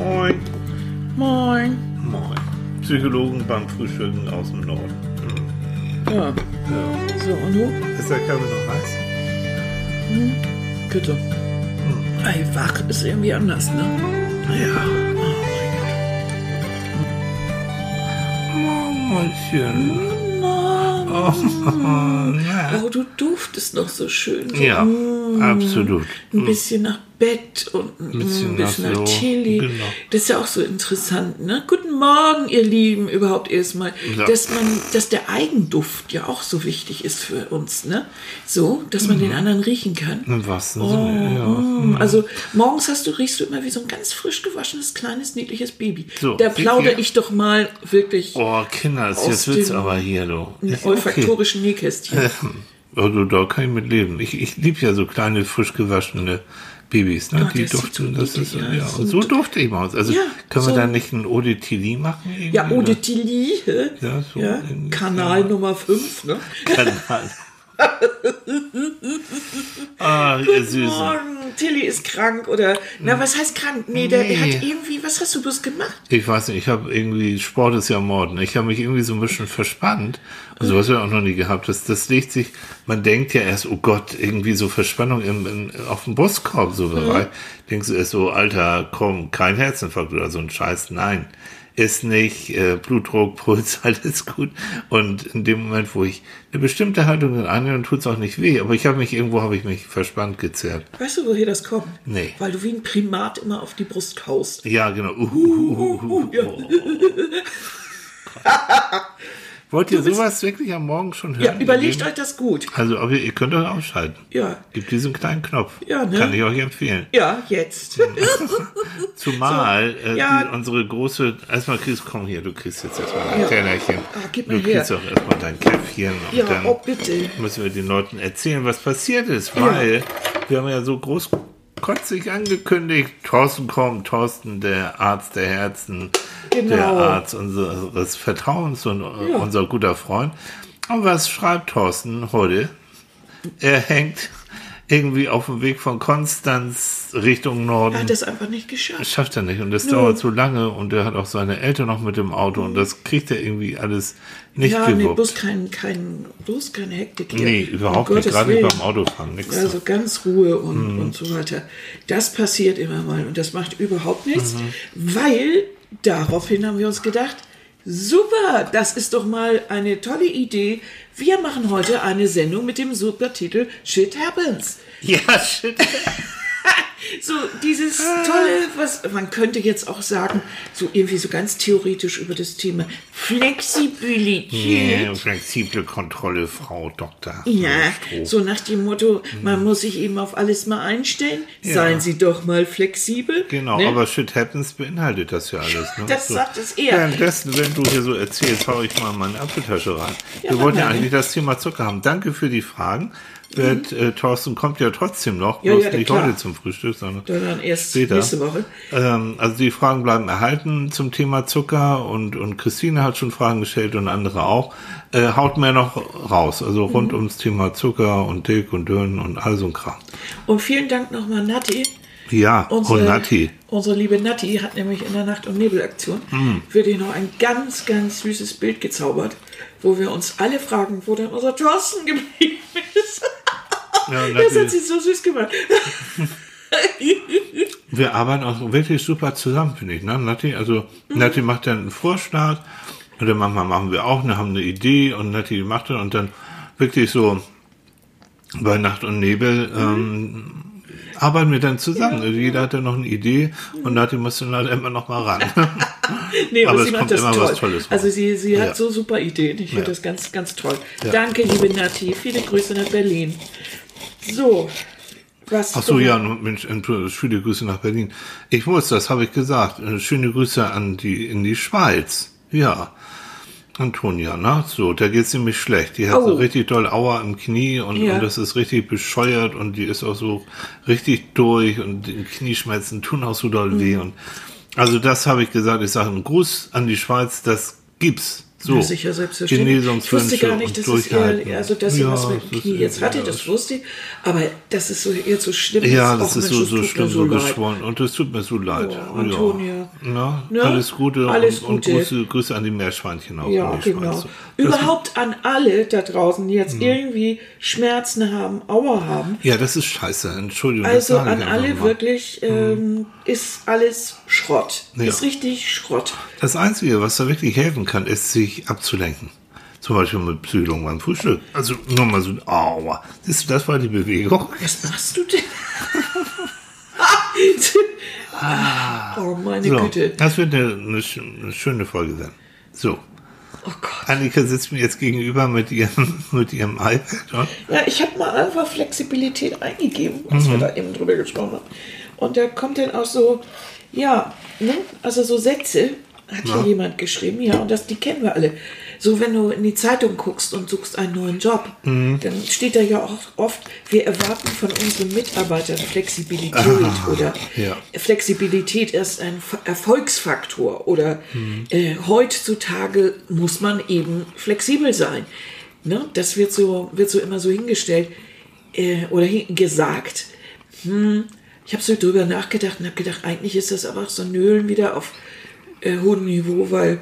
Moin. Moin. Moin. Psychologen beim Frühstücken aus dem Norden. Ja. Ja. So, und du? Ist der Kaffee noch heiß? Bitte. Ey, wach ist irgendwie anders, ne? Ja. Oh Mäuschen. Mann. Oh, ja. Oh, du duftest noch so schön. So, Ja, mm, absolut. Ein bisschen nach Bett und ein bisschen bisschen, nach nach, Chili. genau. Das ist ja auch so interessant, ne? Guten Morgen, ihr Lieben, überhaupt erstmal. Ja. Dass man, dass der Eigenduft ja auch so wichtig ist für uns, ne? So, dass man Mhm. den anderen riechen kann. Im wahrsten Oh, Sinne, ja. mm. Also morgens hast du, riechst du immer wie so ein ganz frisch gewaschenes, kleines, niedliches Baby. So, da plaudere ich doch mal wirklich Oh, Kinder, jetzt wird's aber hier, du. olfaktorischen Nähkästchen. Also da kann ich mit leben. Ich, ich liebe ja so kleine, frisch gewaschene Babys, ne? Ach, die sieht duften, so das ist, ja, aus. so dufte ich aus. Also Ja, können wir so- da nicht ein Eau de Tilly machen? irgendwie, Ja, Eau de Tilly? Ja, so ja, Kanal Nummer 5, ne? Kanal. ah, ihr Süßen. Morgen, Tilly ist krank oder, na, was heißt krank? Nee, der Nee. hat irgendwie, was hast du bloß gemacht? Ich weiß nicht, ich habe irgendwie, Sport ist ja Morden. Ich habe mich irgendwie so ein bisschen verspannt. Also was wir auch noch nie gehabt. Das, das legt sich, man denkt ja erst, oh Gott, irgendwie so Verspannung im, im, auf dem Brustkorb so Bereich. Denkst du erst so, Alter, komm, kein Herzinfarkt oder so ein Scheiß. Nein, ist nicht. Äh, Blutdruck, Puls, alles gut. Und in dem Moment, wo ich eine bestimmte Haltung annehme, tut es auch nicht weh. Aber ich habe mich, irgendwo habe ich mich verspannt gezerrt. Weißt du, woher das kommt? Nee. Weil du wie ein Primat immer auf die Brust kaust. Ja, genau. Uh, uh, uh, uh, uh. Ja. Wollt ihr sowas wirklich am Morgen schon hören? Ja, überlegt euch das gut. Also, aber ihr könnt euch ausschalten. Ja. Gibt diesen kleinen Knopf. Ja, ne? Kann ich euch empfehlen. Ja, jetzt. Zumal So, äh, ja. die, unsere große, erstmal kriegst, komm hier, du kriegst jetzt erstmal ein Ja. Tellerchen. Ah, gib du mir her. kriegst auch erstmal dein Käffchen und Ja, dann oh, bitte. müssen wir den Leuten erzählen, was passiert ist, weil wir haben ja so großkotzig angekündigt, Thorsten kommt, Thorsten, der Arzt der Herzen, Genau. der Arzt unseres Vertrauens und Ja. unser guter Freund. Und was schreibt Thorsten heute? Er hängt irgendwie auf dem Weg von Konstanz Richtung Norden. Er hat das einfach nicht geschafft. Das schafft er nicht und das dauert so lange und er hat auch seine Eltern noch mit dem Auto und das kriegt er irgendwie alles nicht ja, nee, gewuppt. bloß kein, kein, bloß keine Hektik hier. nee, überhaupt Um nicht, gerade nicht beim Autofahren, nichts. Also ganz Ruhe und, Mhm. und so weiter. Das passiert immer mal und das macht überhaupt nichts, Mhm. weil daraufhin haben wir uns gedacht, super, das ist doch mal eine tolle Idee. Wir machen heute eine Sendung mit dem super Titel Shit Happens. ja, shit. So dieses tolle, was man könnte jetzt auch sagen, so irgendwie so ganz theoretisch über das Thema Flexibilität. Yeah, flexible Kontrolle, Frau Dr. Ja, Stroh. so nach dem Motto, man muss sich eben auf alles mal einstellen. Seien Sie doch mal flexibel. Genau, ne? aber Shit Happens beinhaltet das ja alles. Ne? Das so. sagt es eher. Währenddessen, wenn du hier so erzählst, hau ich mal meine Apfeltasche rein. Ja, Wir wollten ja eigentlich das Thema Zucker haben. Danke für die Fragen. Wird, äh, Thorsten kommt ja trotzdem noch, bloß ja, nicht klar. heute zum Frühstück, sondern Dann erst Später. nächste Woche. Ähm, also die Fragen bleiben erhalten zum Thema Zucker und, und Christine hat schon Fragen gestellt und andere auch. Äh, haut mehr noch raus, also Mhm. rund ums Thema Zucker und dick und dünn und all so ein Kram. Und vielen Dank nochmal, Nati. Ja, Unsere, und Nati. unsere liebe Nati hat nämlich in der Nacht- und Nebelaktion Mhm. für dich noch ein ganz, ganz süßes Bild gezaubert, wo wir uns alle fragen, wo denn unser Thorsten geblieben ist. Ja, Das hat sie so süß gemacht. Wir arbeiten auch wirklich super zusammen, finde ich, ne, Nati? Also, Mhm. Nati macht dann einen Vorschlag, oder manchmal machen wir auch, ne, haben eine Idee und Nati macht dann und dann wirklich so bei Nacht und Nebel, Mhm. ähm, arbeiten wir dann zusammen. Also jeder hat dann noch eine Idee und Nati muss dann halt immer noch mal ran. Nee, Aber aber es sie kommt macht das immer toll. was Tolles raus. Also sie, sie hat Ja. so super Ideen. Ich finde Ja. das ganz, ganz toll. Ja. Danke, liebe Nati. Viele Grüße nach Berlin. So, was? Ach so, ja, Mensch, schöne Grüße nach Berlin. Ich muss, das habe ich gesagt. Äh, Schöne Grüße an die, in die Schweiz. Ja. Antonia, ne? So, da geht's nämlich schlecht. Die hat Oh. so richtig doll Aua im Knie und, Ja. und das ist richtig bescheuert und die ist auch so richtig durch und die Knieschmerzen tun auch so doll weh und also das habe ich gesagt. Ich sage einen Gruß an die Schweiz, das gibt's. So, Ja, sicher, selbstverständlich. Ich wusste gar nicht, dass und es eher, also dass sie Ja, was mit dem Knie jetzt hatte, das wusste ich. Aber das ist so eher so schlimm Ja, ist, das auch ist so, so schlimm, so geschwollen. Und es tut mir so leid. Oh, Antonia. Ja. Na, Ne? Alles Gute Alles und, und Gute. Grüße, Grüße an die Meerschweinchen auch. Ja, genau. Schweizer. Überhaupt an alle da draußen, die jetzt irgendwie Schmerzen haben, Aua haben. Ja, das ist scheiße. Entschuldigung. Also an alle mal. Hm. wirklich ähm, ist alles Schrott. Ja. Ist richtig Schrott. Das Einzige, was da wirklich helfen kann, ist, sich abzulenken. Zum Beispiel mit Psychologen beim Frühstück. Also nur mal so, aua. Das, das war die Bewegung. Was machst du denn? oh meine So, Güte. das wird eine, eine schöne Folge sein. So, Oh Gott. Annika sitzt mir jetzt gegenüber mit ihrem, mit ihrem iPad. Und Ja, ich habe mal einfach Flexibilität eingegeben, als Mhm. wir da eben drüber gesprochen haben. Und da kommt dann auch so, ja, ne? also so Sätze, hat hier jemand geschrieben, ja, und das, die kennen wir alle. So, wenn du in die Zeitung guckst und suchst einen neuen Job, Mhm. dann steht da ja auch oft, wir erwarten von unseren Mitarbeitern Flexibilität oder ja. Flexibilität ist ein Erfolgsfaktor oder Mhm. äh, heutzutage muss man eben flexibel sein. Ne? Das wird so, wird so immer so hingestellt äh, oder gesagt. Hm, ich habe so drüber nachgedacht und habe gedacht, eigentlich ist das aber auch so ein Nölen wieder auf äh, hohem Niveau, weil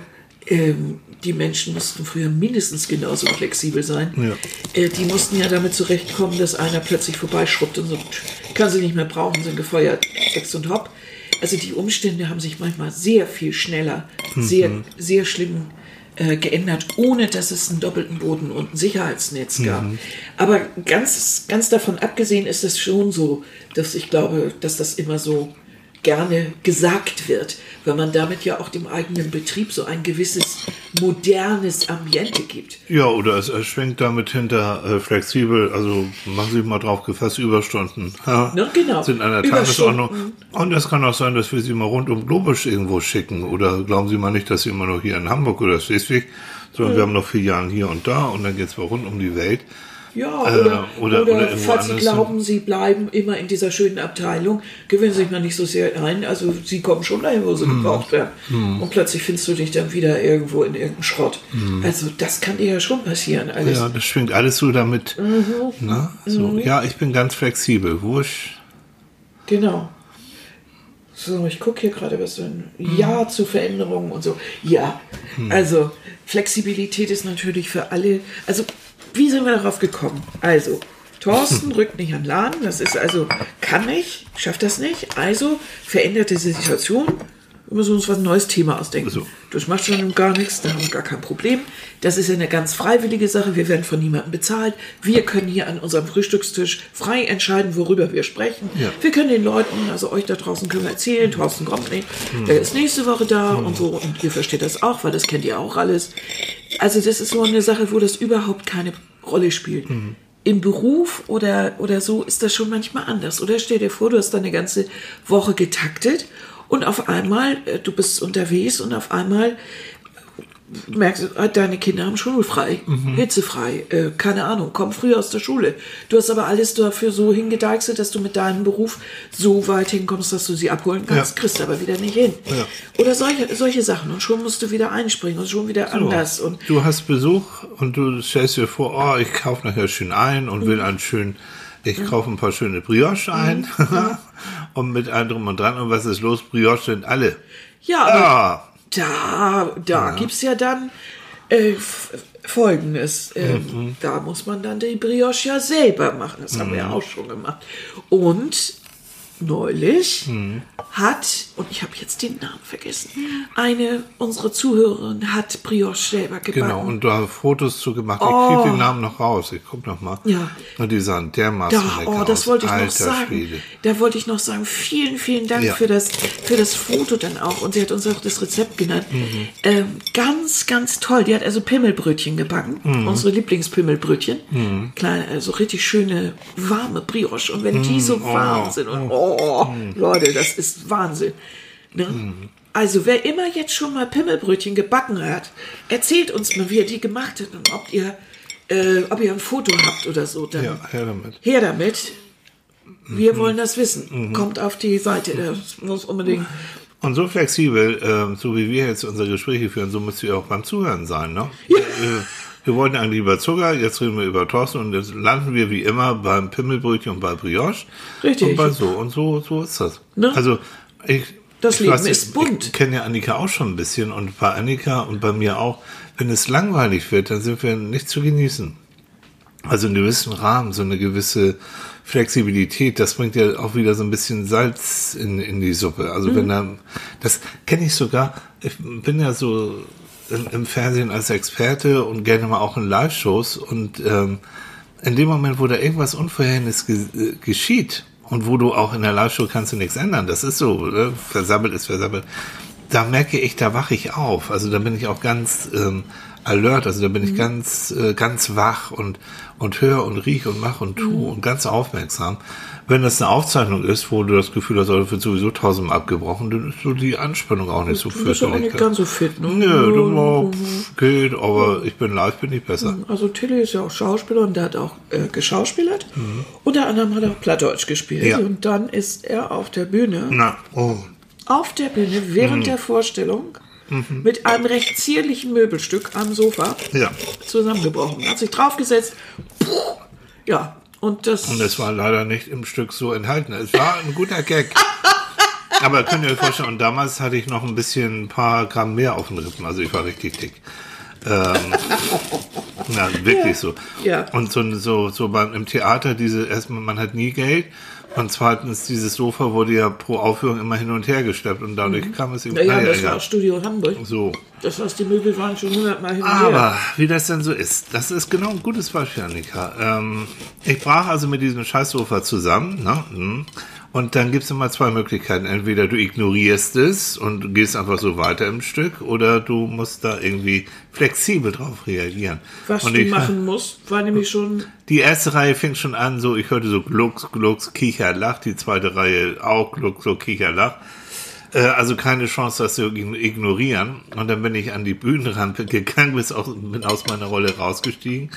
ähm, die Menschen mussten früher mindestens genauso flexibel sein. Ja. Äh, die mussten ja damit zurechtkommen, dass einer plötzlich vorbeischrubbt und so, kann sie nicht mehr brauchen, sind gefeuert, Ex und Hopp. Also die Umstände haben sich manchmal sehr viel schneller, sehr, sehr schlimm äh, geändert, ohne dass es einen doppelten Boden und ein Sicherheitsnetz gab. Aber ganz, ganz davon abgesehen ist es schon so, dass ich glaube, dass das immer so gerne gesagt wird, weil man damit ja auch dem eigenen Betrieb so ein gewisses modernes Ambiente gibt. Ja, oder es, es schwenkt damit hinter äh, flexibel, also machen Sie mal drauf gefasst, Überstunden. Ja, Ne, genau. Sind an der. Tagesordnung. Und es kann auch sein, dass wir Sie mal rund um Globus irgendwo schicken. Oder glauben Sie mal nicht, dass Sie immer noch hier in Hamburg oder Schleswig, sondern wir haben noch Filialen hier und da und dann geht's mal rund um die Welt. Ja, Äh, oder, oder- oder, oder irgendwo falls Sie glauben, Sie bleiben immer in dieser schönen Abteilung, gewöhnen Sie sich mal nicht so sehr ein. Also Sie kommen schon dahin, wo Sie Hm. gebraucht werden. Und plötzlich findest du dich dann wieder irgendwo in irgendeinem Schrott. Hm. Also das kann dir ja schon passieren. Alles. Ja, das schwingt alles so damit. Mhm. Na, so. Ja, ich bin ganz flexibel. Wurscht. Genau. So, ich gucke hier gerade was so ein Mhm. Ja zu Veränderungen und so. Ja, also Flexibilität ist natürlich für alle. Also, wie sind wir darauf gekommen? Also, Thorsten rückt nicht an den Laden, das ist also, kann nicht, schafft das nicht. Also, veränderte Situation, wir müssen uns was ein neues Thema ausdenken. So. Das macht schon gar nichts, da haben wir gar kein Problem. Das ist ja eine ganz freiwillige Sache, wir werden von niemandem bezahlt. Wir können hier an unserem Frühstückstisch frei entscheiden, worüber wir sprechen. Ja. Wir können den Leuten, also euch da draußen können wir erzählen, Thorsten kommt nicht, der ist nächste Woche da und so und ihr versteht das auch, weil das kennt ihr auch alles. Also das ist so eine Sache, wo das überhaupt keine Rolle spielt. Im Beruf oder, oder so ist das schon manchmal anders. Oder stell dir vor, du hast da eine ganze Woche getaktet und auf einmal, äh, du bist unterwegs und auf einmal merkst du, äh, deine Kinder haben schulfrei, hitzefrei, äh, keine Ahnung, kommen früh aus der Schule. Du hast aber alles dafür so hingedeichselt, dass du mit deinem Beruf so weit hinkommst, dass du sie abholen kannst, Ja. kriegst aber wieder nicht hin. Ja. Oder solche, solche Sachen und schon musst du wieder einspringen und schon wieder anders und Du hast Besuch und du stellst dir vor, oh, ich kaufe nachher schön ein und Mhm. will einen schönen, ich kaufe ein paar schöne Brioche ein und mit allem drum und dran. Und was ist los? Brioche sind alle. ja, aber Ah, da, da gibt's ja dann äh, Folgendes. Ähm, Mhm. Da muss man dann die Brioche ja selber machen. Das haben wir ja auch schon gemacht. Und neulich Mhm. hat, und ich habe jetzt den Namen vergessen, eine unserer Zuhörerinnen hat Brioche selber gebacken. genau. Und du hast Fotos zu gemacht. Ich krieg den Namen noch raus. Ich guck noch mal. Oh. Ja. Und die sahen dermaßen Da, lecker oh, das aus. wollte ich noch Alter sagen. Schwede. Da wollte ich noch sagen, vielen, vielen Dank Ja. für, das, für das Foto dann auch. Und sie hat uns auch das Rezept genannt. Mhm. Ähm, ganz, ganz toll. Die hat also Pimmelbrötchen gebacken. Mhm. Unsere Lieblingspimmelbrötchen. Kleine, also richtig schöne, warme Brioche. Und wenn die so warm sind und oh, Leute, das ist Wahnsinn. Ne? Mhm. Also wer immer jetzt schon mal Pimmelbrötchen gebacken hat, erzählt uns mal, wie er die gemacht hat und ob ihr, äh, ob ihr ein Foto habt oder so. Dann Ja, her damit. Her damit. Wir Mhm. wollen das wissen. Kommt auf die Seite. Das muss unbedingt Und so flexibel, äh, so wie wir jetzt unsere Gespräche führen, so müsst ihr auch beim Zuhören sein, ne? Ja. Wir wollten eigentlich über Zucker, jetzt reden wir über Thorsten und jetzt landen wir wie immer beim Pimmelbrötchen und bei Brioche. Richtig. Und bei so und so, so ist das. Ne? Also ich, Das ich Leben weiß, ist bunt. Ich kenne ja Annika auch schon ein bisschen und bei Annika und bei mir auch, wenn es langweilig wird, dann sind wir nicht zu genießen. Also einen gewissen Rahmen, so eine gewisse Flexibilität, das bringt ja auch wieder so ein bisschen Salz in, in die Suppe. Also wenn da, das kenne ich sogar, ich bin ja so im, im Fernsehen als Experte und gerne mal auch in Live-Shows und ähm, in dem Moment, wo da irgendwas Unvorhergesehenes ge äh, geschieht und wo du auch in der Live-Show kannst du nichts ändern, das ist so, ne? versammelt ist versammelt, da merke ich, da wache ich auf. Also da bin ich auch ganz ähm, alert, also da bin ich ganz, äh, ganz wach und, und höre und rieche und mache und tu und ganz aufmerksam. Wenn das eine Aufzeichnung ist, wo du das Gefühl hast, oh, das wird sowieso tausendmal abgebrochen, dann ist so die Anspannung auch nicht so Du bist auch nicht ganz so fit, ne? Nö, du pff, geht, aber ich bin live, bin ich besser. Also Tilly ist ja auch Schauspieler und der hat auch äh, geschauspielert. Unter anderem hat er auch Plattdeutsch gespielt. Ja. Und dann ist er auf der Bühne, Na, oh, auf der Bühne während Mhm. der Vorstellung mit einem recht zierlichen Möbelstück am Sofa ja. zusammengebrochen. Hat sich draufgesetzt. Puh, ja, und das. Und es war leider nicht im Stück so enthalten. Es war ein guter Gag. Aber könnt ihr euch vorstellen, und damals hatte ich noch ein bisschen ein paar Gramm mehr auf den Rippen, also ich war richtig dick. Ähm, na, wirklich so. Ja. Und so, so, so beim, im Theater, diese, erstmal, man hat nie Geld. Und zweitens, dieses Sofa wurde ja pro Aufführung immer hin und her geschleppt und dadurch kam es eben, naja, naja, das war Studio Hamburg. so. Das heißt, die Möbel waren schon hundertmal hin und her. Aber wie das denn so ist, das ist genau ein gutes Beispiel, Annika. Ähm, ich brach also mit diesem Scheißsofa zusammen, ne? Und dann gibt's immer zwei Möglichkeiten. Entweder du ignorierst es und gehst einfach so weiter im Stück, oder du musst da irgendwie flexibel drauf reagieren. Was und du ich, machen musst, war nämlich schon. Die erste Reihe fing schon an, so ich hörte so Glucks, Glucks, Kicher, Lach. Die zweite Reihe auch Glucks, so Kicher, Lach. Äh, also keine Chance, das zu ignorieren. Und dann bin ich an die Bühnenrampe gegangen, bis aus, bin aus meiner Rolle rausgestiegen.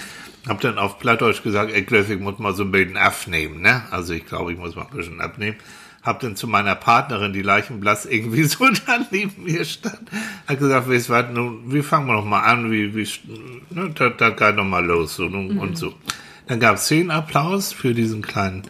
Hab dann auf Plattdeutsch gesagt, ey Cliff, ich muss mal so ein bisschen abnehmen, ne? Also ich glaube, ich muss mal ein bisschen abnehmen. Hab dann zu meiner Partnerin, die Leichenblass irgendwie so da neben mir stand, hat gesagt, weißt was, nun, wir fangen mal noch mal an, wie, wie, ne, da, da geht noch mal los, so, nun, und so. Dann gab es zehn Applaus für diesen kleinen,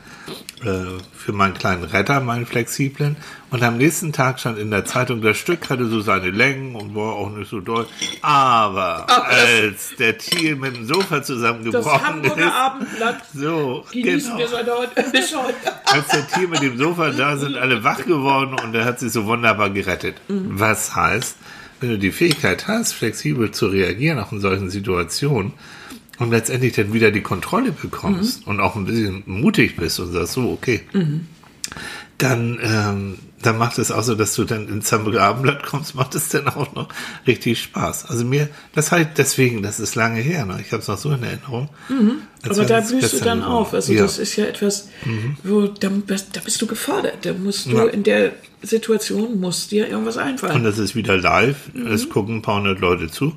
äh, für meinen kleinen Retter, meinen flexiblen. Und am nächsten Tag stand in der Zeitung, das Stück hatte so seine Längen und war auch nicht so doll. Aber als der Tier mit dem Sofa Das zusammengebrochen Hamburger ist, Abendblatt so, genießen genau. wir bis heute. Als der Tier mit dem Sofa da sind, alle wach geworden und er hat sich so wunderbar gerettet. Was heißt, wenn du die Fähigkeit hast, flexibel zu reagieren auch in solchen Situationen und letztendlich dann wieder die Kontrolle bekommst und auch ein bisschen mutig bist und sagst so, okay, dann, ähm, dann macht es auch so, dass du dann ins Hamburger Abendblatt kommst, macht es dann auch noch richtig Spaß. Also mir, das halt deswegen, das ist lange her, ne? ich habe es noch so in Erinnerung. Als Aber da blühst du dann auf. Also Ja. das ist ja etwas, wo da, da bist du gefordert. Da musst du Ja. in der Situation muss dir irgendwas Und einfallen. das ist wieder live. Mhm. Es gucken ein paar hundert Leute zu.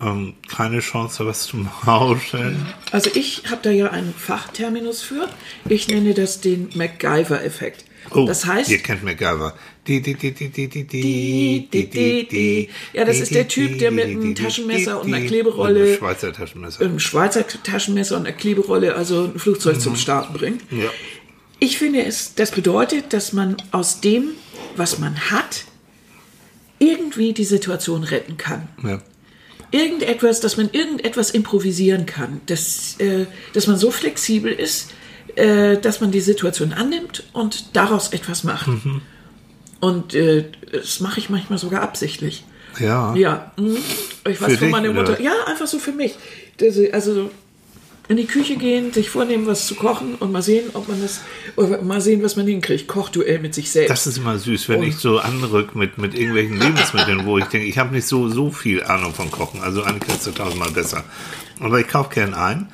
Ähm, keine Chance, was zu mauscheln. Also ich habe da ja einen Fachterminus für. Ich nenne das den MacGyver-Effekt. Oh, das heißt, ihr kennt MacGyver. Die, die, die, die, die, die, Die, die, die, die. Ja, das ist der Typ, der mit einem Taschenmesser und einer Kleberolle- einem Schweizer Taschenmesser. ein Schweizer Taschenmesser und eine Kleberolle, also ein Flugzeug Mhm. zum Starten bringt. Ja. Ich finde es, das bedeutet, dass man aus dem, was man hat, irgendwie die Situation retten kann. ja. Irgendetwas, dass man irgendetwas improvisieren kann, dass, äh, dass man so flexibel ist, äh, dass man die Situation annimmt und daraus etwas macht. Mhm. Und äh, das mache ich manchmal sogar absichtlich. Ja. Ja, mhm. ich weiß Für meiner oder? Mutter. Ja, einfach so für mich. Also so in die Küche gehen, sich vornehmen, was zu kochen und mal sehen, ob man das, oder mal sehen, was man hinkriegt. Kochduell mit sich selbst. Das ist immer süß, wenn ich so anrück mit, mit irgendwelchen Lebensmitteln, wo ich denke, ich habe nicht so, so viel Ahnung von Kochen. Also Annika ist tausendmal besser. Aber ich kaufe gern ein.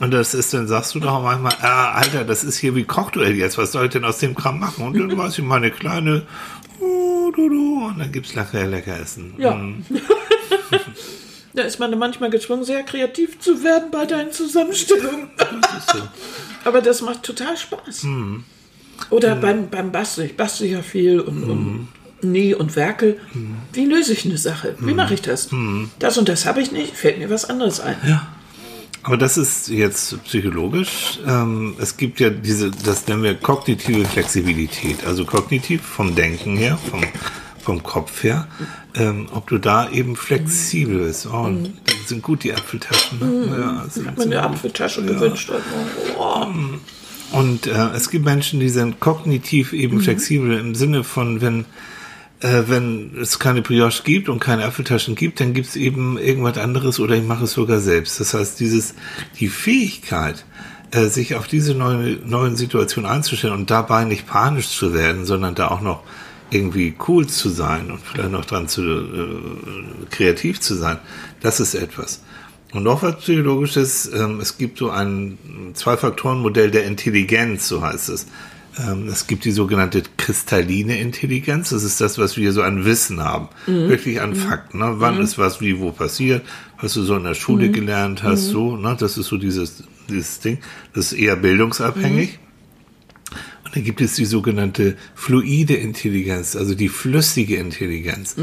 Und das ist, dann sagst du doch manchmal, ah, Alter, das ist hier wie Kochduell jetzt. Was soll ich denn aus dem Kram machen? Und dann weiß ich meine kleine, du, du, und dann gibt's lecker, lecker Essen. Ja. Da ist man manchmal gezwungen, sehr kreativ zu werden bei deinen Zusammenstellungen. Aber das macht total Spaß. Mhm. Oder beim, beim Basteln. Ich bastel ja viel und, und Nee, und werke, wie löse ich eine Sache? Wie mache ich das? Das und das habe ich nicht, fällt mir was anderes ein. Ja. Aber das ist jetzt psychologisch. Ähm, es gibt ja diese, das nennen wir kognitive Flexibilität. Also kognitiv vom Denken her, vom, vom Kopf her. Ähm, ob du da eben flexibel bist. Oh, Mhm. die sind gut, die Apfeltaschen. Ne? Ja, sind Ich habe mir eine Apfeltasche gewünscht. heute Morgen. Oh. Und äh, es gibt Menschen, die sind kognitiv Mhm. eben flexibel im Sinne von, wenn, äh, wenn es keine Brioche gibt und keine Apfeltaschen gibt, dann gibt es eben irgendwas anderes oder ich mache es sogar selbst. Das heißt, dieses, die Fähigkeit, äh, sich auf diese neue, neuen Situation einzustellen und dabei nicht panisch zu werden, sondern da auch noch irgendwie cool zu sein und vielleicht noch dran zu äh, kreativ zu sein, das ist etwas. Und noch was Psychologisches, ähm, es gibt so ein Zwei-Faktoren-Modell der Intelligenz, so heißt es. Ähm, es gibt die sogenannte kristalline Intelligenz, das ist das, was wir so an Wissen haben, wirklich an Fakten. Ne? Wann ist was wie wo passiert, was du so in der Schule gelernt hast, so, ne? das ist so dieses, dieses Ding, das ist eher bildungsabhängig. Dann gibt es die sogenannte fluide Intelligenz, also die flüssige Intelligenz.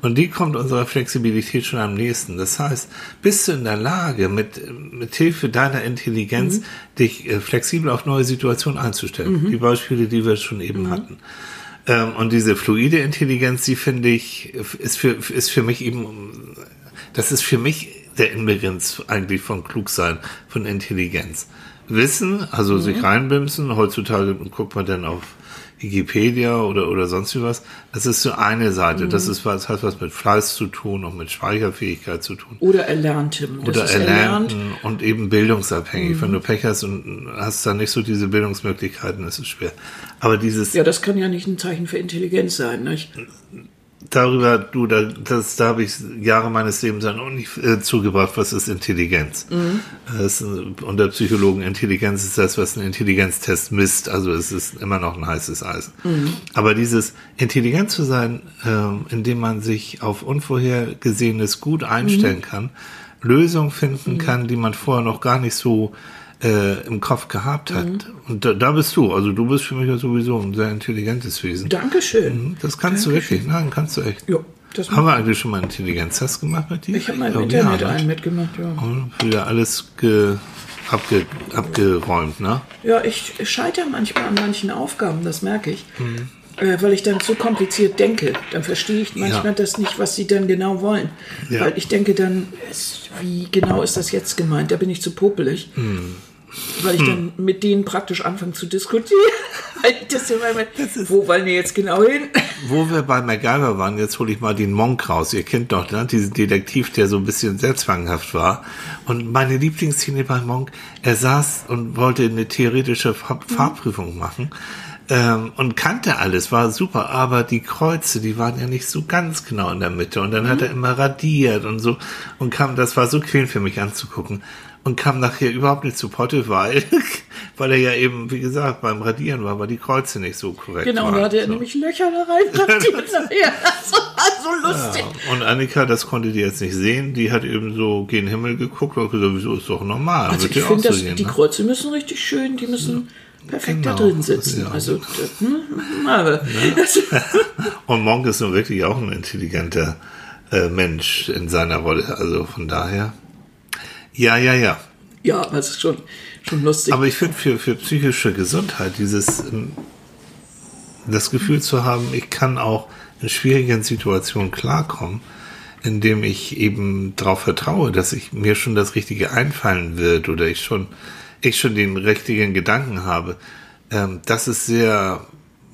Und die kommt unserer Flexibilität schon am nächsten. Das heißt, bist du in der Lage, mit, mit Hilfe deiner Intelligenz dich äh, flexibel auf neue Situationen einzustellen. Die Beispiele, die wir schon eben hatten. Ähm, und diese fluide Intelligenz, die finde ich, ist für, ist für mich eben, das ist für mich der Inbegriff eigentlich von Klugsein, von Intelligenz. Wissen, also sich reinbimsen, heutzutage guckt man dann auf Wikipedia oder, oder sonst wie was. Das ist so eine Seite. Das ist was, hat was mit Fleiß zu tun und mit Speicherfähigkeit zu tun. Oder Erlerntem. Das Oder ist erlernt. und eben bildungsabhängig. Wenn du Pech hast und hast dann nicht so diese Bildungsmöglichkeiten, ist es schwer. Aber dieses, Ja, das kann ja nicht ein Zeichen für Intelligenz sein. Nicht? Darüber, du, da, das, da habe ich Jahre meines Lebens dann auch nicht äh, zugebracht, was ist Intelligenz. Das ist, äh, unter Psychologen Intelligenz ist das, was ein Intelligenztest misst. Also es ist immer noch ein heißes Eisen. Aber dieses intelligent zu sein, ähm, indem man sich auf Unvorhergesehenes gut einstellen kann, Lösungen finden kann, die man vorher noch gar nicht so äh, im Kopf gehabt hat. Und da, da bist du. Also du bist für mich ja sowieso ein sehr intelligentes Wesen. Dankeschön. Das kannst du wirklich. Nein, kannst du echt. Ja, das Haben wir eigentlich schon mal einen Intelligenztest gemacht mit dir? ich habe mal im Internet ja, ne? einen mitgemacht. Ja. Und wieder alles ge, abge, abgeräumt, ne? ja, ich scheitere manchmal an manchen Aufgaben, das merke ich. Mhm. Äh, weil ich dann zu kompliziert denke. Dann verstehe ich manchmal Ja. das nicht, was sie dann genau wollen. Ja. Weil ich denke dann, wie genau ist das jetzt gemeint? Da bin ich zu popelig. Mhm. Weil ich dann mit denen praktisch anfange zu diskutieren. Weil das immer, wo wollen wir jetzt genau hin? Wo wir bei MacGyver waren, jetzt hole ich mal den Monk raus. Ihr kennt doch, ne? Diesen Detektiv, der so ein bisschen selbstzwanghaft war. Und meine Lieblingsszene bei Monk, er saß und wollte eine theoretische Fahr Fahrprüfung machen. Ähm, und kannte alles, war super, aber die Kreuze, die waren ja nicht so ganz genau in der Mitte. Und dann hat er immer radiert und so und kam, das war so quälend für mich anzugucken. Und kam nachher überhaupt nicht zu Potte, weil, weil er ja eben, wie gesagt, beim Radieren war, weil die Kreuze nicht so korrekt Genau, waren. da hat er so. nämlich Löcher da rein nachher. Das war so lustig. Und Annika, das konnte die jetzt nicht sehen, die hat eben so gen Himmel geguckt und gesagt, wieso ist doch normal. Also ich finde, so die ne? Kreuze müssen richtig schön, die müssen perfekt da Genau, drin sitzen. ja. Also, hm, aber, das, Und Monk ist nun wirklich auch ein intelligenter äh, Mensch in seiner Rolle. Also von daher. Ja, ja, ja. ja, es ist schon, schon lustig. Aber ich finde für, für psychische Gesundheit dieses ähm, das Gefühl zu haben, ich kann auch in schwierigen Situationen klarkommen, indem ich eben darauf vertraue, dass ich mir schon das Richtige einfallen wird oder ich schon ich schon den richtigen Gedanken habe. Ähm, das ist sehr,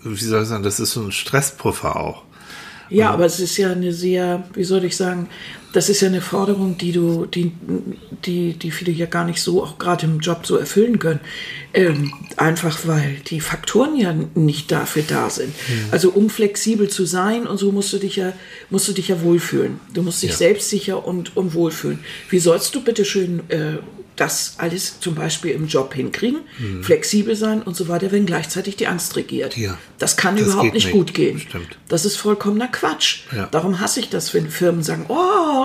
wie soll ich sagen, das ist so ein Stresspuffer auch. Ja, aber es ist ja eine sehr, wie soll ich sagen, das ist ja eine Forderung, die du, die, die, die viele ja gar nicht so, auch gerade im Job so erfüllen können. Ähm, einfach weil die Faktoren ja nicht dafür da sind. Also um flexibel zu sein und so musst du dich ja, musst du dich ja wohlfühlen. Du musst dich Ja. selbstsicher und, und wohlfühlen. Wie sollst du bitte schön äh, das alles zum Beispiel im Job hinkriegen, flexibel sein und so weiter, wenn gleichzeitig die Angst regiert? Mhm. Ja. Das kann Das überhaupt nicht nicht. gut gehen. Stimmt. Das ist vollkommener Quatsch. Ja. Darum hasse ich das, wenn Firmen sagen, oh,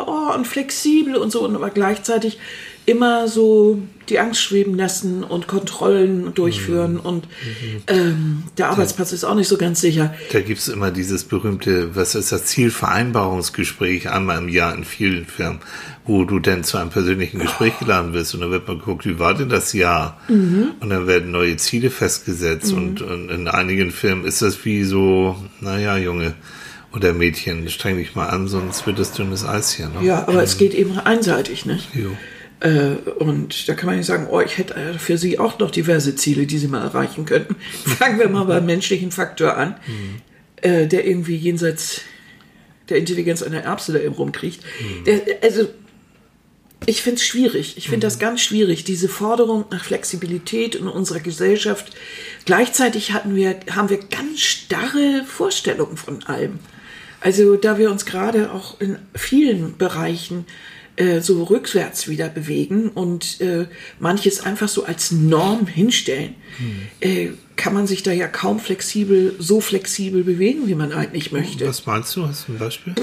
oh, und flexibel und so, und aber gleichzeitig immer so die Angst schweben lassen und Kontrollen durchführen Mhm. und ähm, der Arbeitsplatz ist auch nicht so ganz sicher. Da gibt's immer dieses berühmte, was ist das Zielvereinbarungsgespräch einmal im Jahr in vielen Firmen, wo du dann zu einem persönlichen Gespräch geladen wirst und dann wird mal geguckt, wie war denn das Jahr? Und dann werden neue Ziele festgesetzt und, und in einigen Firmen ist das wie so, naja, Junge oder Mädchen, streng dich mal an, sonst wird das dünnes Eis hier. Ne? Ja, aber es geht eben einseitig, ne? Jo. Äh, und da kann man nicht sagen, oh, ich hätte für Sie auch noch diverse Ziele, die Sie mal erreichen könnten. Fangen wir mal beim menschlichen Faktor an, äh, der irgendwie jenseits der Intelligenz einer Erbse da eben rumkriegt. Der, also, ich finde es schwierig. Ich finde das ganz schwierig, diese Forderung nach Flexibilität in unserer Gesellschaft. Gleichzeitig hatten wir, haben wir ganz starre Vorstellungen von allem. Also da wir uns gerade auch in vielen Bereichen äh, so rückwärts wieder bewegen und äh, manches einfach so als Norm hinstellen, äh, kann man sich da ja kaum flexibel, so flexibel bewegen, wie man eigentlich möchte. Was meinst du? Hast du ein Beispiel?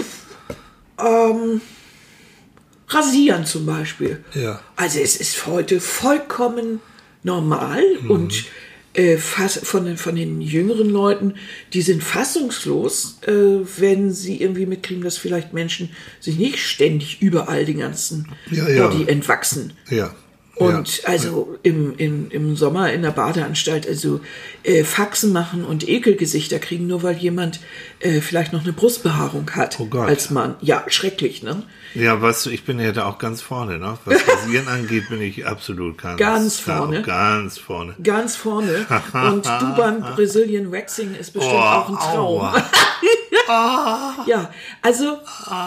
Rasieren zum Beispiel. Ja. Also es ist heute vollkommen normal und äh, von, den, von den jüngeren Leuten, die sind fassungslos, äh, wenn sie irgendwie mitkriegen, dass vielleicht Menschen sich nicht ständig überall den ganzen Ja, ja. Body entwachsen. Ja. Und ja. also im, im, im Sommer in der Badeanstalt also äh, Faxen machen und Ekelgesichter kriegen, nur weil jemand äh, vielleicht noch eine Brustbehaarung hat Oh als Mann. Ja, schrecklich, ne? Ja, weißt du, ich bin ja da auch ganz vorne, ne? Was Rasieren angeht, bin ich absolut ganz, Ganz vorne. Ganz vorne. Ganz vorne. Und du beim Brazilian Waxing ist bestimmt Oh, auch ein Traum. aua. Ja, also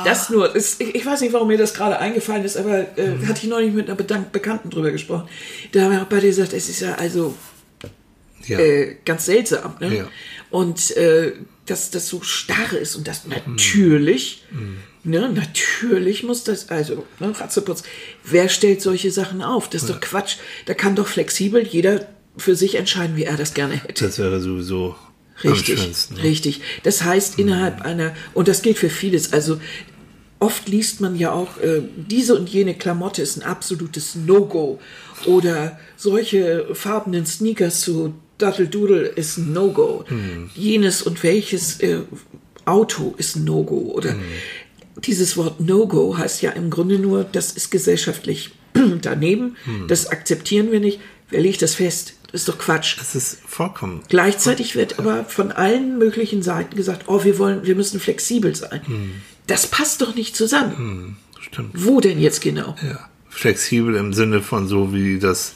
das nur. Ist, ich, ich weiß nicht, warum mir das gerade eingefallen ist, aber äh, Mhm. hatte ich neulich mit einer Bedank Bekannten drüber gesprochen. Da haben wir auch beide gesagt, es ist ja also Ja. äh, ganz seltsam. Ne? Ja. Und äh, dass das so starr ist und das natürlich, ne, natürlich muss das, also ne, Ratzeputz, wer stellt solche Sachen auf? Das ist doch Quatsch. Da kann doch flexibel jeder für sich entscheiden, wie er das gerne hätte. das wäre sowieso Richtig. Ne? richtig. Das heißt, innerhalb einer, und das gilt für vieles, also oft liest man ja auch, äh, diese und jene Klamotte ist ein absolutes No-Go. Oder solche farbenen Sneakers zu Duddle Doodle ist ein No-Go. Jenes und welches äh, Auto ist ein No-Go. Oder dieses Wort No-Go heißt ja im Grunde nur, das ist gesellschaftlich daneben, das akzeptieren wir nicht. Wer legt das fest? Das ist doch Quatsch. Das ist vollkommen. Gleichzeitig wird aber von allen möglichen Seiten gesagt, oh, wir wollen, wir müssen flexibel sein. Das passt doch nicht zusammen. Stimmt. Wo denn jetzt genau? Ja. Flexibel im Sinne von so, wie das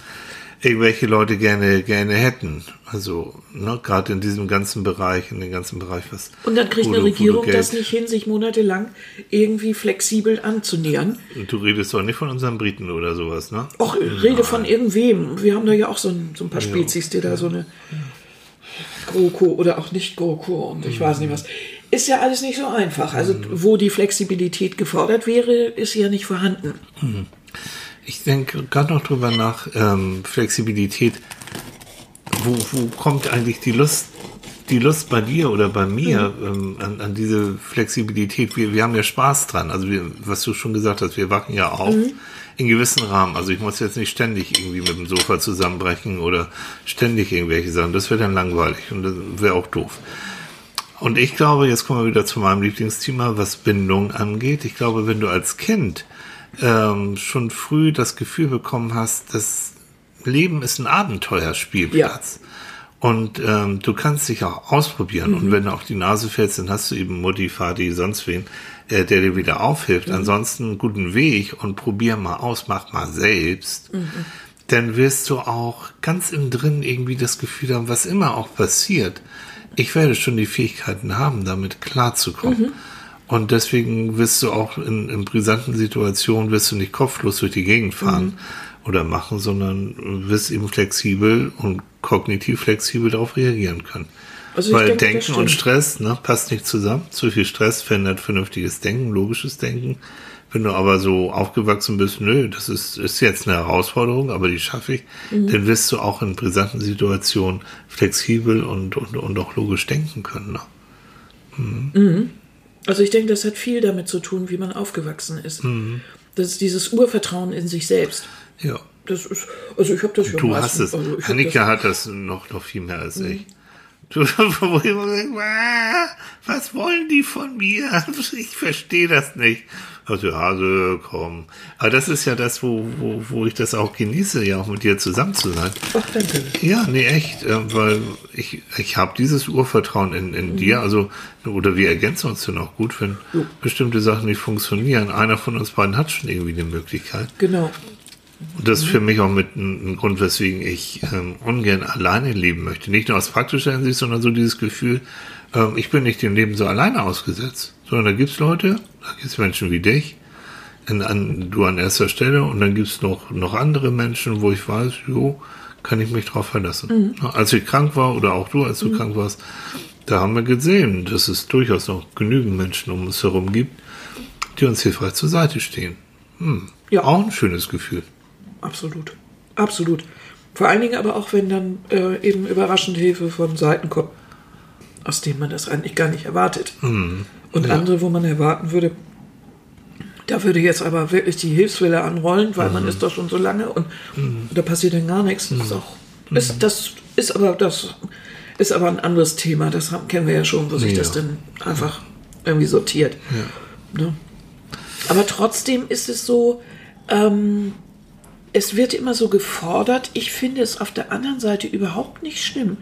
irgendwelche Leute gerne, gerne hätten. Also, ne, gerade in diesem ganzen Bereich, in dem ganzen Bereich, was. Und dann kriegt eine Regierung das nicht hin, sich monatelang irgendwie flexibel anzunähern. Und du redest doch nicht von unseren Briten oder sowas, ne? Och, rede von irgendwem. Wir haben da ja auch so ein, so ein paar Spezies, die da so eine GroKo oder auch nicht GroKo und ich weiß nicht was. Ist ja alles nicht so einfach. Also, wo die Flexibilität gefordert wäre, ist ja nicht vorhanden. Ich denke gerade noch drüber nach, ähm, Flexibilität. Wo, wo kommt eigentlich die Lust, die Lust bei dir oder bei mir ähm, an, an diese Flexibilität? Wir, wir haben ja Spaß dran. Also wir, was du schon gesagt hast, wir wachen ja auf in gewissen Rahmen. Also ich muss jetzt nicht ständig irgendwie mit dem Sofa zusammenbrechen oder ständig irgendwelche Sachen. Das wäre dann langweilig und das wäre auch doof. Und ich glaube, jetzt kommen wir wieder zu meinem Lieblingsthema, was Bindung angeht. Ich glaube, wenn du als Kind ähm, schon früh das Gefühl bekommen hast, das Leben ist ein Abenteuerspielplatz. Und ähm, du kannst dich auch ausprobieren. Und wenn du auf die Nase fällst, dann hast du eben Mutti, Vati, sonst wen, äh, der dir wieder aufhilft. Ansonsten einen guten Weg und probier mal aus, mach mal selbst. Dann wirst du auch ganz innen drin irgendwie das Gefühl haben, was immer auch passiert, ich werde schon die Fähigkeiten haben, damit klarzukommen. Und deswegen wirst du auch in, in brisanten Situationen, wirst du nicht kopflos durch die Gegend fahren oder machen, sondern wirst eben flexibel und kognitiv flexibel darauf reagieren können. Also Weil denke, Denken und. Stress ne, passt nicht zusammen. Zu viel Stress verändert vernünftiges Denken, logisches Denken. Wenn du aber so aufgewachsen bist, nö, das ist, ist jetzt eine Herausforderung, aber die schaffe ich, Mhm. dann wirst du auch in brisanten Situationen flexibel und, und, und auch logisch denken können. Ne? Also ich denke, das hat viel damit zu tun, wie man aufgewachsen ist. Das ist dieses Urvertrauen in sich selbst. Ja. Das ist, also ich habe das ja Du hast es. Also Annika das, hat das noch, noch viel mehr als ich. was wollen die von mir? Ich verstehe das nicht. Also, ja, komm. Aber das ist ja das, wo, wo, wo ich das auch genieße, ja auch mit dir zusammen zu sein. ach, danke. Ja, nee, echt, äh, weil ich, ich habe dieses Urvertrauen in, in dir, also, oder wir ergänzen uns dann auch gut, wenn bestimmte Sachen nicht funktionieren. Einer von uns beiden hat schon irgendwie eine Möglichkeit. Genau. Und das ist für mich auch mit ein, Grund, weswegen ich ähm, ungern alleine leben möchte. Nicht nur aus praktischer Hinsicht, sondern so dieses Gefühl, ähm, ich bin nicht dem Leben so alleine ausgesetzt. Sondern da gibt's Leute, da gibt's Menschen wie dich, in, an, du an erster Stelle, und dann gibt's noch, noch andere Menschen, wo ich weiß, jo, kann ich mich drauf verlassen. Als ich krank war, oder auch du, als du krank warst, da haben wir gesehen, dass es durchaus noch genügend Menschen um uns herum gibt, die uns hilfreich zur Seite stehen. Hm. Ja. Auch ein schönes Gefühl. Absolut. Absolut. Vor allen Dingen aber auch, wenn dann äh, eben überraschend Hilfe von Seiten kommt, aus denen man das eigentlich gar nicht erwartet. Mhm. Und andere, wo man erwarten würde, da würde jetzt aber wirklich die Hilfswelle anrollen, weil Mhm. man ist doch schon so lange und da passiert dann gar nichts. Das ist, auch, Mhm. ist, das ist aber das ist aber ein anderes Thema. Das haben, kennen wir ja schon, wo sich Ja. das dann einfach irgendwie sortiert. Ne? Aber trotzdem ist es so, ähm, es wird immer so gefordert. Ich finde es auf der anderen Seite überhaupt nicht schlimm,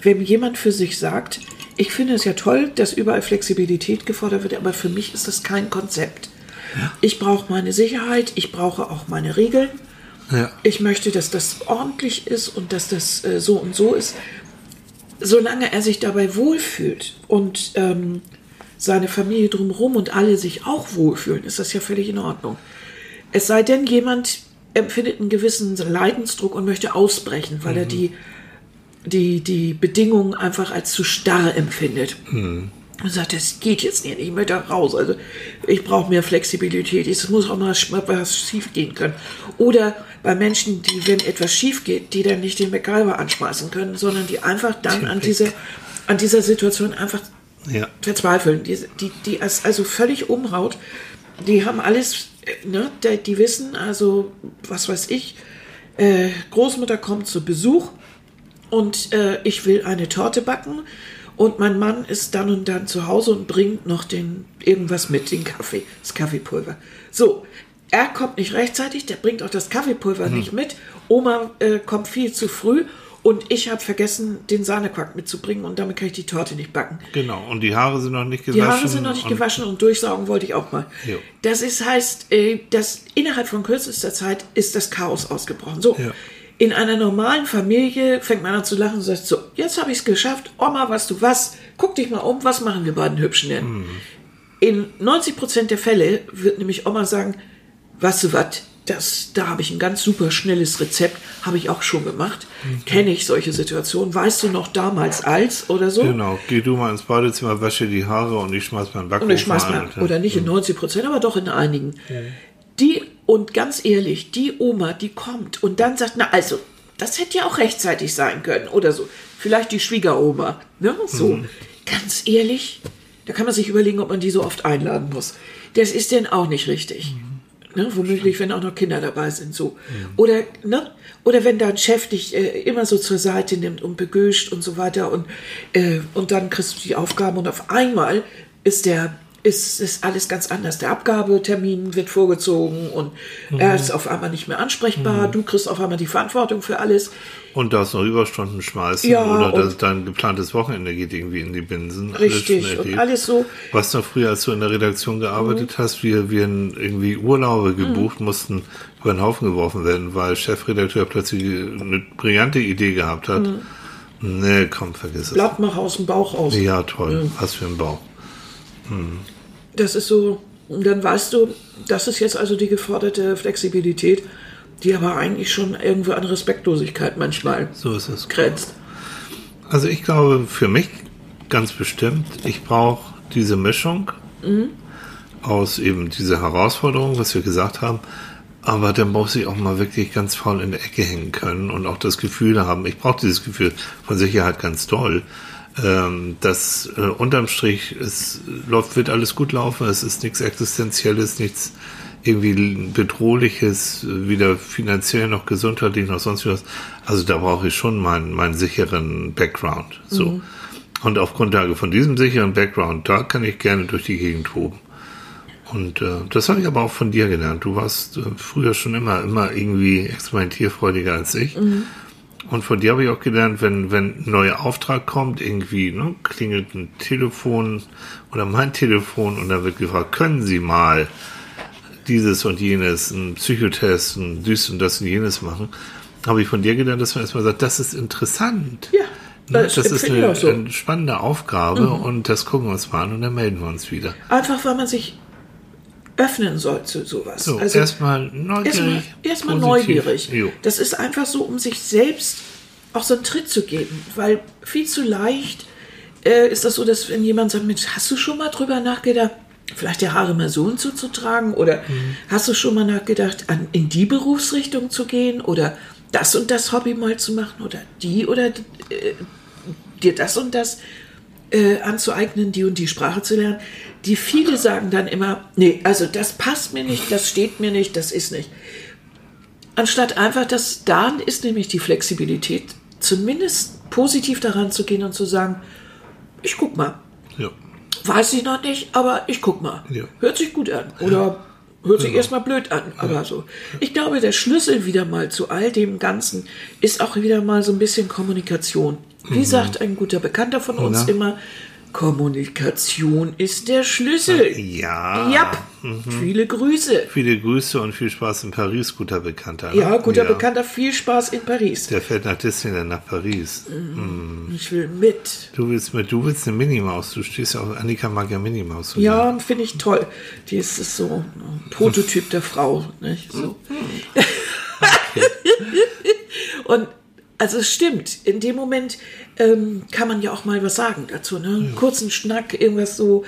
wenn jemand für sich sagt, ich finde es ja toll, dass überall Flexibilität gefordert wird, aber für mich ist das kein Konzept. Ich brauche meine Sicherheit, ich brauche auch meine Regeln. Ja. Ich möchte, dass das ordentlich ist und dass das äh, so und so ist. Solange er sich dabei wohlfühlt und ähm, seine Familie drumherum und alle sich auch wohlfühlen, ist das ja völlig in Ordnung. Es sei denn, jemand empfindet einen gewissen Leidensdruck und möchte ausbrechen, weil er die, die, die Bedingungen einfach als zu starr empfindet. Und sagt, das geht jetzt nicht, ich möchte raus. Also ich brauche mehr Flexibilität. Es muss auch mal was schief gehen können. Oder bei Menschen, die, wenn etwas schief geht, die dann nicht den MacGyver anschmeißen können, sondern die einfach dann an dieser, an dieser Situation einfach Ja. verzweifeln, die, die, die also völlig umhaut. Die haben alles, ne, die, wissen, also, was weiß ich, äh, Großmutter kommt zu Besuch und äh, ich will eine Torte backen und mein Mann ist dann und dann zu Hause und bringt noch den irgendwas mit, den Kaffee, das Kaffeepulver. So, er kommt nicht rechtzeitig, der bringt auch das Kaffeepulver nicht mit. Oma äh, kommt viel zu früh und ich habe vergessen, den Sahnequack mitzubringen und damit kann ich die Torte nicht backen. Genau. Und die Haare sind noch nicht Die gewaschen. Haare sind noch nicht und- gewaschen und durchsaugen wollte ich auch mal. Jo. Das ist heißt, äh, dass innerhalb von kürzester Zeit ist das Chaos ausgebrochen. So. Ja. In einer normalen Familie fängt man an zu lachen und sagt so, jetzt habe ich es geschafft. Oma, weißt du was? Guck dich mal um, was machen wir beiden Hübschen denn? Mhm. In 90 Prozent der Fälle wird nämlich Oma sagen, weißt du was, das, da habe ich ein ganz super schnelles Rezept, habe ich auch schon gemacht. Mhm. Kenne ich solche Situationen? Weißt du noch damals als oder so? Genau. Geh du mal ins Badezimmer, wasche die Haare und ich schmeiß meinen Backofen Und ich schmeiß mal, oder nicht in 90 Prozent, aber doch in einigen. Die, und ganz ehrlich, die Oma, die kommt und dann sagt, na also, das hätte ja auch rechtzeitig sein können oder so. Vielleicht die Schwiegeroma, ne, so. Ganz ehrlich, da kann man sich überlegen, ob man die so oft einladen muss. Das ist denn auch nicht richtig. Ne, womöglich, wenn auch noch Kinder dabei sind, so. Oder, ne, oder wenn dein Chef dich äh, immer so zur Seite nimmt und begüscht und so weiter und, äh, und dann kriegst du die Aufgaben und auf einmal ist der, ist, ist alles ganz anders. Der Abgabetermin wird vorgezogen und er ist auf einmal nicht mehr ansprechbar. Du kriegst auf einmal die Verantwortung für alles. Und darfst noch Überstunden schmeißen Ja, oder und- dass dein geplantes Wochenende geht irgendwie in die Binsen. Alles Richtig. Und erlebt. alles so. Was noch früher, als du in der Redaktion gearbeitet Mhm. hast, wir, wir irgendwie Urlaube gebucht, mussten über den Haufen geworfen werden, weil Chefredakteur plötzlich eine brillante Idee gehabt hat. Nee, komm, vergiss es. Blatt mach aus dem Bauch aus. Ja, toll. Was für ein Bauch. Das ist so, dann weißt du, das ist jetzt also die geforderte Flexibilität, die aber eigentlich schon irgendwo an Respektlosigkeit manchmal So ist es. grenzt. Also ich glaube für mich ganz bestimmt, ich brauche diese Mischung aus eben dieser Herausforderung, was wir gesagt haben, aber dann muss ich auch mal wirklich ganz faul in der Ecke hängen können und auch das Gefühl haben, ich brauche dieses Gefühl von Sicherheit ganz doll, ähm, dass äh, unterm Strich es läuft, wird alles gut laufen, es ist nichts Existenzielles, nichts irgendwie bedrohliches, weder finanziell noch gesundheitlich noch sonst was. Also da brauche ich schon meinen, meinen sicheren Background. So. Mhm. Und auf Grundlage von diesem sicheren Background, da kann ich gerne durch die Gegend toben. Und äh, das habe ich aber auch von dir gelernt. Du warst äh, früher schon immer, immer irgendwie experimentierfreudiger als ich. Mhm. Und von dir habe ich auch gelernt, wenn, wenn ein neuer Auftrag kommt, irgendwie, ne, klingelt ein Telefon oder mein Telefon und dann wird gefragt, können Sie mal dieses und jenes, ein Psychotest, ein dies und das und jenes machen, habe ich von dir gelernt, dass man erstmal sagt, das ist interessant. Ja. Ne, das, das ist eine, so. eine, spannende Aufgabe mhm. und das gucken wir uns mal an und dann melden wir uns wieder. Einfach, weil man sich öffnen soll zu sowas. So, also erstmal neugierig. Erstmal erst neugierig. Jo. Das ist einfach so, um sich selbst auch so einen Tritt zu geben, weil viel zu leicht äh, ist das so, dass wenn jemand sagt, Mensch, hast du schon mal drüber nachgedacht, vielleicht die Haare mal so und so zu tragen oder mhm. hast du schon mal nachgedacht, an, in die Berufsrichtung zu gehen oder das und das Hobby mal zu machen oder die oder äh, dir das und das äh, anzueignen, die und die Sprache zu lernen. Die viele sagen dann immer, nee, also das passt mir nicht, das steht mir nicht, das ist nicht. Anstatt einfach, dass da ist nämlich die Flexibilität, zumindest positiv daran zu gehen und zu sagen, ich guck mal. Ja. Weiß ich noch nicht, aber ich guck mal. Ja. Hört sich gut an. Oder ja. hört sich ja. erstmal blöd an. Aber so. Ich glaube, der Schlüssel wieder mal zu all dem Ganzen ist auch wieder mal so ein bisschen Kommunikation. Wie mhm. sagt ein guter Bekannter von uns Oder? immer, Kommunikation ist der Schlüssel. Ja. Ja. Mhm. Viele Grüße. Viele Grüße und viel Spaß in Paris, guter Bekannter. Ne? Ja, guter ja. Bekannter, viel Spaß in Paris. Der fährt nach Disneyland nach Paris. Mhm. Ich will mit. Du willst mit, du willst eine Minimaus. Du stehst ja auch, Annika mag ja Minimaus. Ja, finde ich toll. Die ist so ein Prototyp der Frau. Nicht? So. Mhm. Okay. und also es stimmt, in dem Moment ähm, kann man ja auch mal was sagen dazu, ne? Ja. Kurzen Schnack, irgendwas so,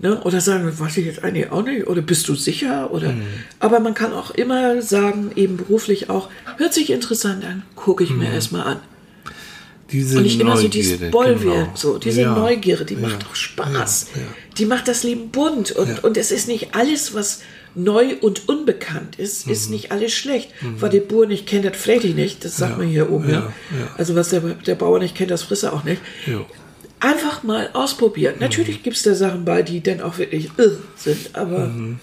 ne? Oder sagen, weiß ich jetzt eigentlich auch nicht, oder bist du sicher? Oder mhm. aber man kann auch immer sagen, eben beruflich auch, hört sich interessant an, gucke ich mhm. mir erstmal an. Diese und nicht immer so dieses Bollwerk, genau. so diese ja. Neugierde, die ja. macht doch Spaß. Ja. Die macht das Leben bunt und, und es ist nicht alles, was neu und unbekannt ist, mhm. ist nicht alles schlecht. Mhm. Was der Bauer nicht kennt, das fällt ihn nicht. Das sagt ja. man hier oben. Ja. ja. Also was der, der Bauer nicht kennt, das frisst er auch nicht. Ja. Einfach mal ausprobieren. Mhm. Natürlich gibt es da Sachen bei, die dann auch wirklich uh, sind, aber mhm.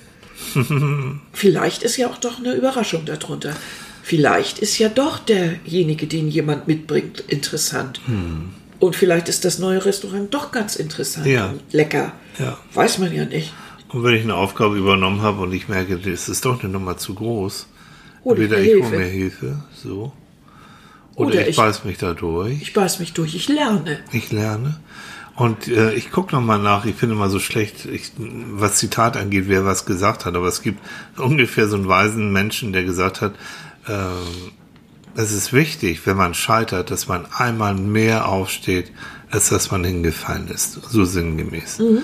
vielleicht ist ja auch doch eine Überraschung darunter. Vielleicht ist ja doch derjenige, den jemand mitbringt, interessant. Mhm. Und vielleicht ist das neue Restaurant doch ganz interessant und lecker. Weiß man ja nicht. Und wenn ich eine Aufgabe übernommen habe und ich merke, das ist doch eine Nummer zu groß, Hol entweder ich hole mir Hilfe, so, oder, oder ich, ich beiß mich da durch. Ich beiß mich durch, ich lerne. Ich lerne. Und äh, ich gucke nochmal nach, ich finde mal so schlecht, ich, was Zitat angeht, wer was gesagt hat, aber es gibt ungefähr so einen weisen Menschen, der gesagt hat, äh, es ist wichtig, wenn man scheitert, dass man einmal mehr aufsteht, als dass man hingefallen ist. So sinngemäß. Mhm.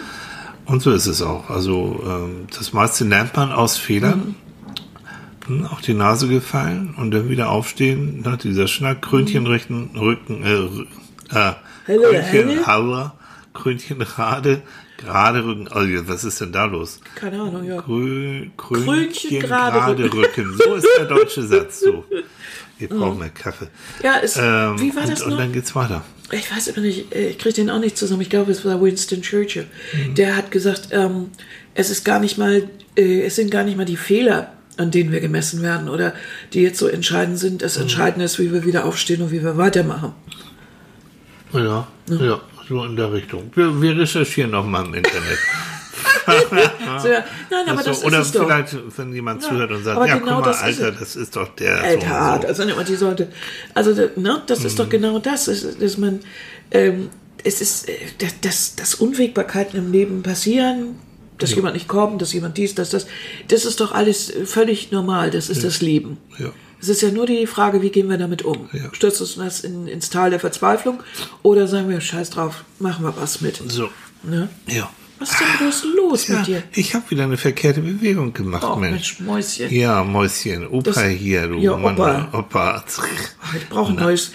Und so ist es auch. Also ähm, das meiste lernt man aus Fehlern. Mhm. Auch die Nase gefallen und dann wieder aufstehen, nach dieser Schnack, Krönchen mhm. richten, Rücken, äh, äh, Hello, Krönchen, Hauer, Krönchen gerade, gerade Rücken. Oh, was ist denn da los? Keine Ahnung, ja. Krö, Krönchen, Krönchen gerade, Rücken. Rücken. So ist der deutsche Satz. So. Wir brauchen mhm. mehr Kaffee. Ja, es, ähm, wie war das und, noch? Und dann geht's weiter ich weiß immer nicht, äh, ich kriege den auch nicht zusammen. Ich glaube, es war Winston Churchill. Mhm. Der hat gesagt, ähm, es ist gar nicht mal, äh, es sind gar nicht mal die Fehler, an denen wir gemessen werden oder die jetzt so entscheidend sind. Das mhm. Entscheidende ist, wie wir wieder aufstehen und wie wir weitermachen. Ja, ja, ja so in der Richtung. Wir, wir recherchieren noch mal im Internet. so, ja. Nein, aber das so, Oder vielleicht, doch. wenn jemand ja, zuhört und sagt, ja, genau guck mal, Alter, das ist doch der. Alter, so also die sollte. Also, ne, das ist mhm. doch genau das, dass, dass man, ähm, es ist, äh, dass, dass Unwägbarkeiten im Leben passieren, dass ja. jemand nicht kommt, dass jemand dies, dass das, das ist doch alles völlig normal, das ist ja. das Leben. Ja. Es ist ja nur die Frage, wie gehen wir damit um? Ja. Stürzt uns das in, ins Tal der Verzweiflung oder sagen wir, scheiß drauf, machen wir was mit? So. Ne? Ja. Was ist denn bloß los ja, mit dir? Ich habe wieder eine verkehrte Bewegung gemacht, oh, Mensch. Mensch. Mäuschen. Ja, Mäuschen. Opa das, hier, du ja, Mann. Opa. Opa. Ich brauche ein neues.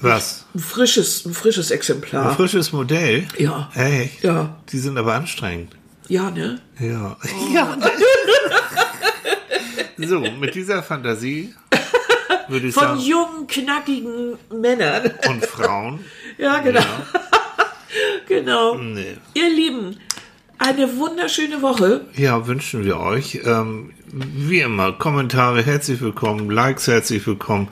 Was? Ein frisches, ein frisches Exemplar. Ein frisches Modell? Ja. Echt? Ja. Die sind aber anstrengend. Ja, ne? Ja. Oh. Ja, ne? So, mit dieser Fantasie würde ich Von sagen, jungen, knackigen Männern. und Frauen. Ja, genau. Ja, Genau. nee. Ihr Lieben, eine wunderschöne Woche. Ja, wünschen wir euch. Ähm, wie immer, Kommentare herzlich willkommen, Likes herzlich willkommen,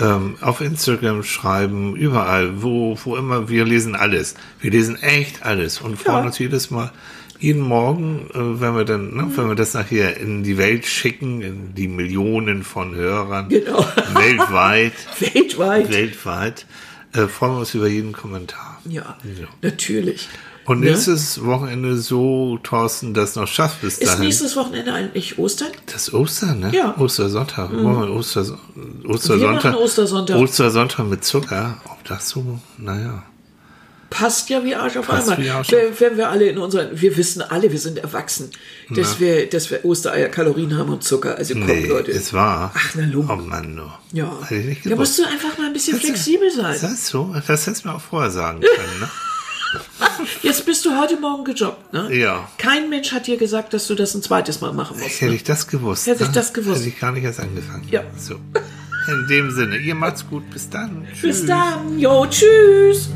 ähm, auf Instagram schreiben, überall, wo, wo immer, wir lesen alles. Wir lesen echt alles und freuen Ja. uns jedes Mal, jeden Morgen, äh, wenn wir dann, ne, wenn wir das nachher in die Welt schicken, in die Millionen von Hörern, Genau. weltweit, Weltweit. weltweit, äh, freuen wir uns über jeden Kommentar. Ja, Ja. natürlich. Und Ne? ist das Wochenende so, Thorsten, das noch schafft bis Ist dahin? nächstes Wochenende eigentlich Ostern? Das ist Ostern, ne? Ja. Mhm. Ostersonntag. Wollen wir Oster, Ostersonntag. Wir Ostersonntag. Ostersonntag mit Zucker. Ob das so, naja. Passt ja wie Arsch auf Passt einmal. Arsch wenn, wenn wir alle in unseren, wir wissen alle, wir sind erwachsen, dass wir, dass wir Ostereier Kalorien haben und Zucker. Also kommt, Nee, Leute. es war. Ach, na, Lump. Oh Mann, nur. Ja. Hätte ich nicht Da musst du einfach mal ein bisschen Das flexibel sein. Ist das so? Das hättest du mir auch vorher sagen können, ne? Jetzt bist du heute Morgen gejobbt, ne? Ja. Kein Mensch hat dir gesagt, dass du das ein zweites Mal machen musst. Hätte Ne? ich das gewusst. Hätte ich ne? das gewusst. Hätte ich gar nicht erst angefangen. Ja. So. In dem Sinne, ihr macht's gut. Bis dann. Bis dann. Jo, tschüss.